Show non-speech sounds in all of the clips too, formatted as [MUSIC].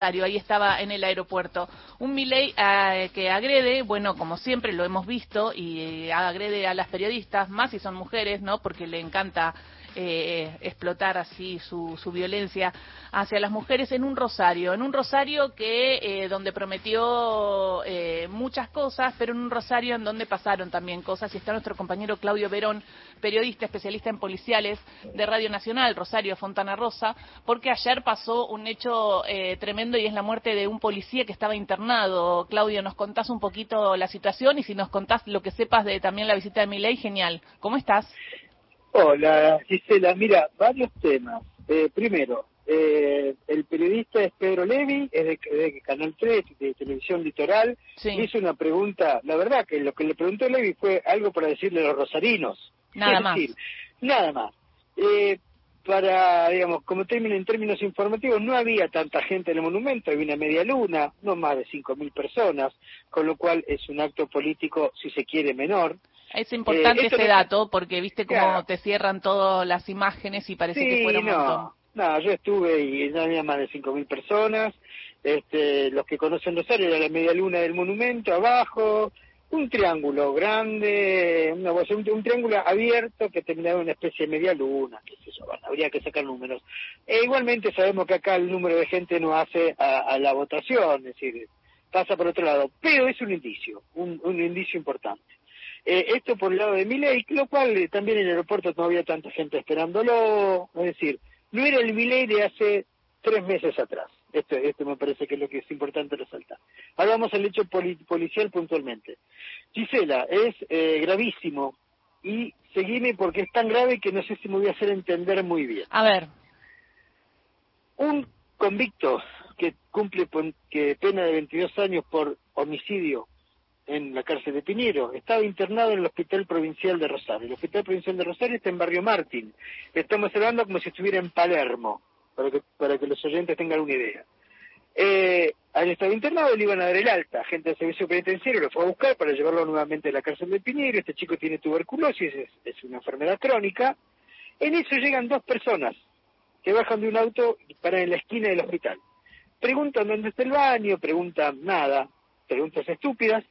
ahí estaba en el aeropuerto. Un Milei eh, que agrede, bueno, como siempre lo hemos visto, y eh, agrede a las periodistas, más si son mujeres, ¿no? Porque le encanta eh, explotar así su, su, violencia hacia las mujeres en un rosario, en un rosario que eh, donde prometió eh, muchas cosas, pero en un rosario en donde pasaron también cosas. Y está nuestro compañero Claudio Verón, periodista especialista en policiales de Radio Nacional, Rosario Fontana Rosa, porque ayer pasó un hecho eh, tremendo y es la muerte de un policía que estaba internado. Claudio, nos contás un poquito la situación y si nos contás lo que sepas de también la visita de Miley, genial. ¿Cómo estás? Hola, Gisela. Mira, varios temas. Eh, primero, eh, el periodista es Pedro Levi, es de, Canal 3, de Televisión Litoral. Sí. Hizo una pregunta, la verdad que lo que le preguntó Levi fue algo para decirle a los rosarinos. Nada más. nada más. Eh, para, digamos, como término en términos informativos, no había tanta gente en el monumento, había una media luna, no más de 5.000 personas, con lo cual es un acto político, si se quiere, menor. Es importante eh, ese dato porque viste cómo te cierran todas las imágenes y parece que fueron un montón. No, yo estuve y no había más de 5.000 personas. Este, los que conocen Rosario era la media luna del monumento, abajo, un triángulo grande, una, un, un, triángulo abierto que terminaba en una especie de media luna, qué sé yo, habría que sacar números. E igualmente sabemos que acá el número de gente no hace a, la votación, es decir, pasa por otro lado, pero es un indicio, un, un indicio importante. Eh, esto por el lado de Miley, lo cual eh, también en el aeropuerto no había tanta gente esperándolo, es decir, no era el Miley de hace tres meses atrás. Esto, esto me parece que es lo que es importante resaltar. Ahora vamos al hecho policial puntualmente. Gisela, es eh, gravísimo y seguime porque es tan grave que no sé si me voy a hacer entender muy bien. A ver. Un convicto que cumple que pena de 22 años por homicidio en la cárcel de Piñero. Estaba internado en el Hospital Provincial de Rosario. El Hospital Provincial de Rosario está en Barrio Martín. Estamos hablando como si estuviera en Palermo, para que, para que los oyentes tengan una idea. Eh, al estar internado le iban a dar el alta. Gente del servicio penitenciario lo fue a buscar para llevarlo nuevamente a la cárcel de Piñero. Este chico tiene tuberculosis, es, es una enfermedad crónica. En eso llegan dos personas que bajan de un auto y paran en la esquina del hospital. Preguntan dónde está el baño, preguntan nada, preguntas estúpidas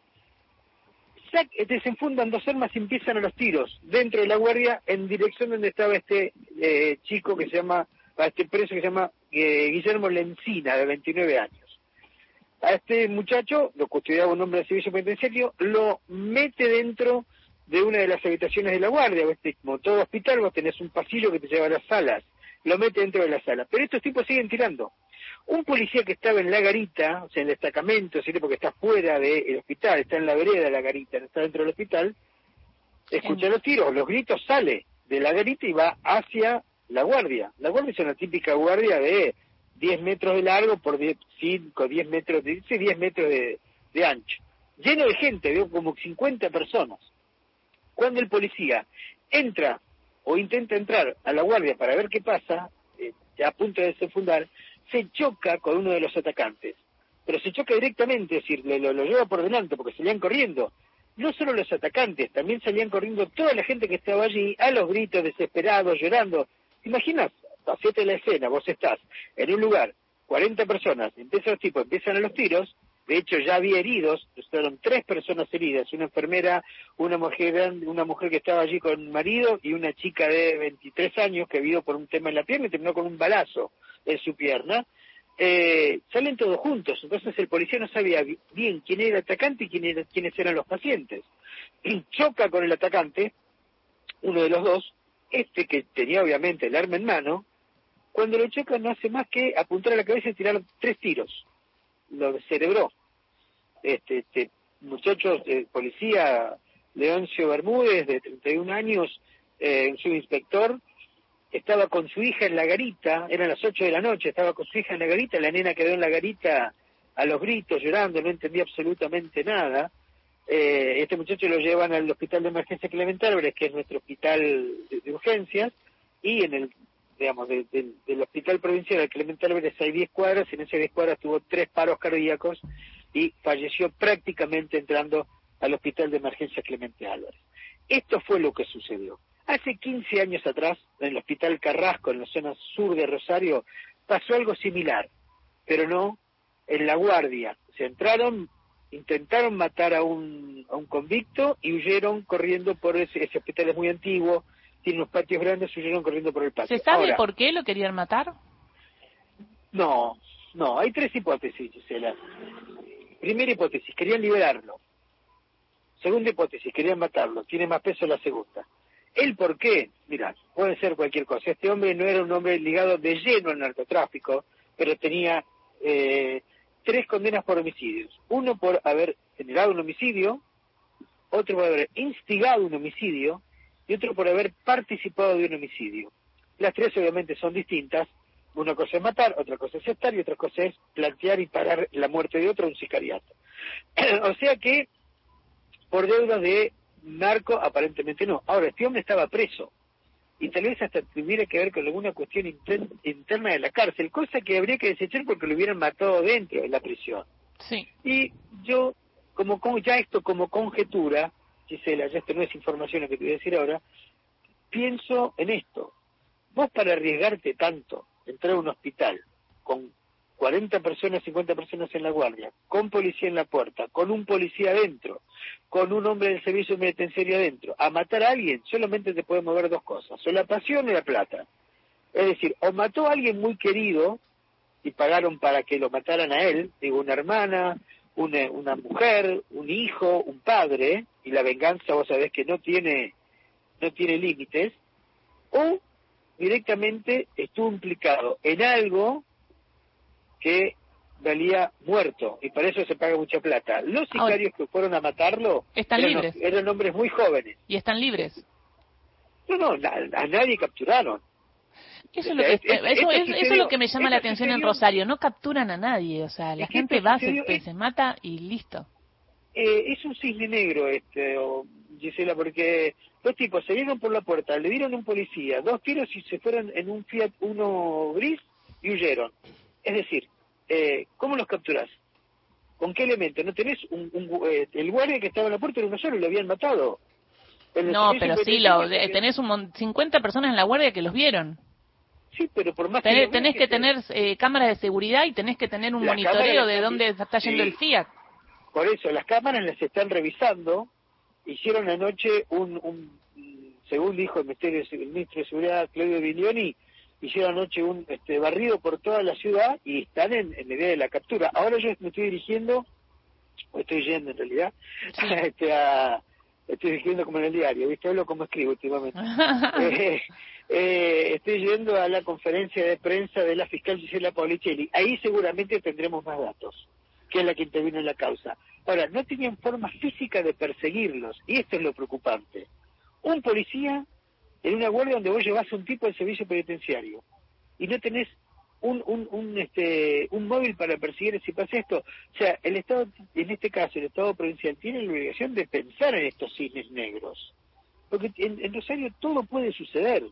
desenfundan dos armas y empiezan a los tiros dentro de la guardia en dirección donde estaba este eh, chico que se llama, a este preso que se llama eh, Guillermo Lencina, de 29 años. A este muchacho lo custodiaba un hombre de servicio penitenciario, lo mete dentro de una de las habitaciones de la guardia, este, como todo hospital vos tenés un pasillo que te lleva a las salas, lo mete dentro de la sala. Pero estos tipos siguen tirando. Un policía que estaba en la garita, o sea, en el destacamento, porque está fuera del hospital, está en la vereda de la garita, no está dentro del hospital, escucha los tiros, los gritos, sale de la garita y va hacia la guardia. La guardia es una típica guardia de 10 metros de largo por 5, 10 metros, de, 10 metros de, ancho. Lleno de gente, veo como 50 personas. Cuando el policía entra o intenta entrar a la guardia para ver qué pasa, eh, a punto de fundar se choca con uno de los atacantes. Pero se choca directamente, es decir, lo, lo lleva por delante porque salían corriendo. No solo los atacantes, también salían corriendo toda la gente que estaba allí a los gritos, desesperados, llorando. imaginas? Hacete la escena, vos estás en un lugar, 40 personas, empiezan los tipos, empiezan a los tiros, de hecho ya había heridos, fueron tres personas heridas, una enfermera, una mujer, una mujer que estaba allí con marido y una chica de 23 años que vio por un tema en la pierna y terminó con un balazo en su pierna, eh, salen todos juntos. Entonces el policía no sabía bien quién era el atacante y quién quiénes eran los pacientes. [CLEARS THROAT] choca con el atacante, uno de los dos, este que tenía obviamente el arma en mano, cuando lo choca no hace más que apuntar a la cabeza y tirar tres tiros. Lo cerebró. Este, este muchacho, eh, policía Leoncio Bermúdez, de 31 años, eh, su inspector, estaba con su hija en la garita, eran las ocho de la noche, estaba con su hija en la garita, la nena quedó en la garita a los gritos, llorando, no entendía absolutamente nada. Eh, este muchacho lo llevan al hospital de emergencia Clemente Álvarez, que es nuestro hospital de, urgencias, y en el, digamos, del hospital provincial de Clemente Álvarez hay 10 cuadras, en esas 10 cuadras tuvo tres paros cardíacos y falleció prácticamente entrando al hospital de emergencia Clemente Álvarez. Esto fue lo que sucedió. Hace 15 años atrás, en el Hospital Carrasco, en la zona sur de Rosario, pasó algo similar, pero no en La Guardia. Se entraron, intentaron matar a un, a un convicto y huyeron corriendo por ese, ese hospital es muy antiguo, tiene unos patios grandes, huyeron corriendo por el patio. ¿Se sabe por qué lo querían matar? No, no, hay tres hipótesis, Gisela. Primera hipótesis, querían liberarlo. Segunda hipótesis, querían matarlo. Tiene más peso la segunda. ¿El por qué? Mira, puede ser cualquier cosa. Este hombre no era un hombre ligado de lleno al narcotráfico, pero tenía eh, tres condenas por homicidios. Uno por haber generado un homicidio, otro por haber instigado un homicidio y otro por haber participado de un homicidio. Las tres obviamente son distintas. Una cosa es matar, otra cosa es estar y otra cosa es plantear y pagar la muerte de otro un sicariato. [CLEARS THROAT] o sea que por deudas de narco aparentemente no. Ahora, este hombre estaba preso y tal vez hasta tuviera que ver con alguna cuestión interna de la cárcel, cosa que habría que desechar porque lo hubieran matado dentro de la prisión. Sí. Y yo, como, como ya esto como conjetura, Gisela, ya esto no es información lo que te voy a decir ahora, pienso en esto. Vos para arriesgarte tanto, entrar a un hospital con 40 personas, 50 personas en la guardia, con policía en la puerta, con un policía adentro, con un hombre del servicio penitenciario adentro, a matar a alguien, solamente te puede mover dos cosas, o la pasión o la plata. Es decir, o mató a alguien muy querido y pagaron para que lo mataran a él, digo, una hermana, una, una mujer, un hijo, un padre, y la venganza vos sabés que no tiene, no tiene límites, o directamente estuvo implicado en algo que valía muerto y para eso se paga mucha plata. Los sicarios que fueron a matarlo están eran, libres. eran hombres muy jóvenes. ¿Y están libres? No, no, a, a nadie capturaron. Eso es, lo que, eso, es, eso es lo que me llama la atención en Rosario. No capturan a nadie, o sea, la gente va, se, se, mata y listo. Eh, es un cisne negro este, o, Gisela, porque dos tipos se vieron por la puerta, le dieron un policía, dos tiros y se fueron en un Fiat uno gris y huyeron. Es decir, eh, ¿cómo los capturás? ¿Con qué elemento? ¿No tenés un, un eh, el guardia que estaba en la puerta era uno solo, lo habían matado? No, pero sí, lo, tenés un 50 personas en la guardia que los vieron. Sí, pero por más tenés, que, tenés que, que tener eh, cámaras de seguridad y tenés que tener un monitoreo de dónde está yendo sí. el Fiat. Por eso, las cámaras las están revisando. Hicieron anoche un, un según dijo el, el ministro de Seguridad, Claudio Viglioni, hicieron anoche un este, barrido por toda la ciudad y están en, en la idea de la captura. Ahora yo me estoy dirigiendo, o estoy yendo en realidad, Sí. [LAUGHS] este, a, estoy dirigiendo como en el diario, ¿viste? Hablo como escribo últimamente. [LAUGHS] eh, eh, estoy yendo a la conferencia de prensa de la fiscal Gisela Paulicelli. Ahí seguramente tendremos más datos, que es la que intervino en la causa. Ahora, no tenían forma física de perseguirlos, y esto es lo preocupante. Un policía en una guardia donde vos llevas un tipo de servicio penitenciario y no tenés un, un, un, este, un móvil para perseguir si pasa esto. O sea, el Estado, en este caso, el Estado provincial tiene la obligación de pensar en estos cisnes negros. Porque en, en Rosario todo puede suceder.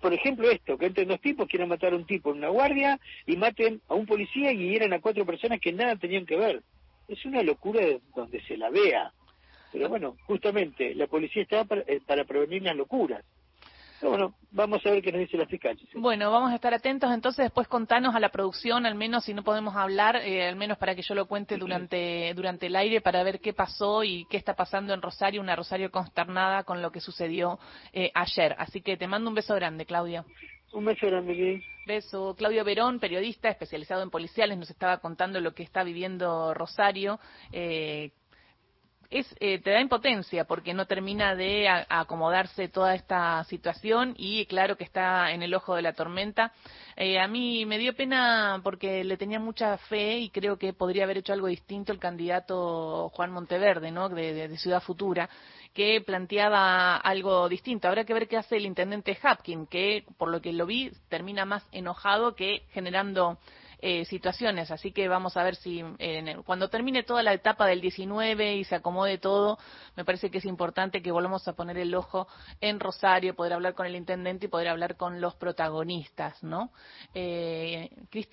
Por ejemplo, esto, que entre dos tipos quieran matar a un tipo en una guardia y maten a un policía y hieran a cuatro personas que nada tenían que ver. Es una locura de donde se la vea. Pero bueno, justamente, la policía está para, eh, para prevenir las locuras. Pero bueno, vamos a ver qué nos dice la fiscal. Bueno, vamos a estar atentos. Entonces, después contanos a la producción, al menos si no podemos hablar, eh, al menos para que yo lo cuente durante, durante el aire, para ver qué pasó y qué está pasando en Rosario, una Rosario consternada con lo que sucedió eh, ayer. Así que te mando un beso grande, Claudio. Un beso grande. Beso. Claudio Verón, periodista especializado en policiales, nos estaba contando lo que está viviendo Rosario. Eh, es, eh, te da impotencia porque no termina de acomodarse toda esta situación y claro que está en el ojo de la tormenta. Eh, a mí me dio pena porque le tenía mucha fe y creo que podría haber hecho algo distinto el candidato Juan Monteverde, ¿no? de, de, de Ciudad Futura que planteaba algo distinto. Habrá que ver qué hace el intendente Hapkin, que por lo que lo vi termina más enojado que generando eh, situaciones. Así que vamos a ver si cuando termine toda la etapa del 19 y se acomode todo, me parece que es importante que volvamos a poner el ojo en Rosario, poder hablar con el intendente y poder hablar con los protagonistas, ¿no? Eh, Cristian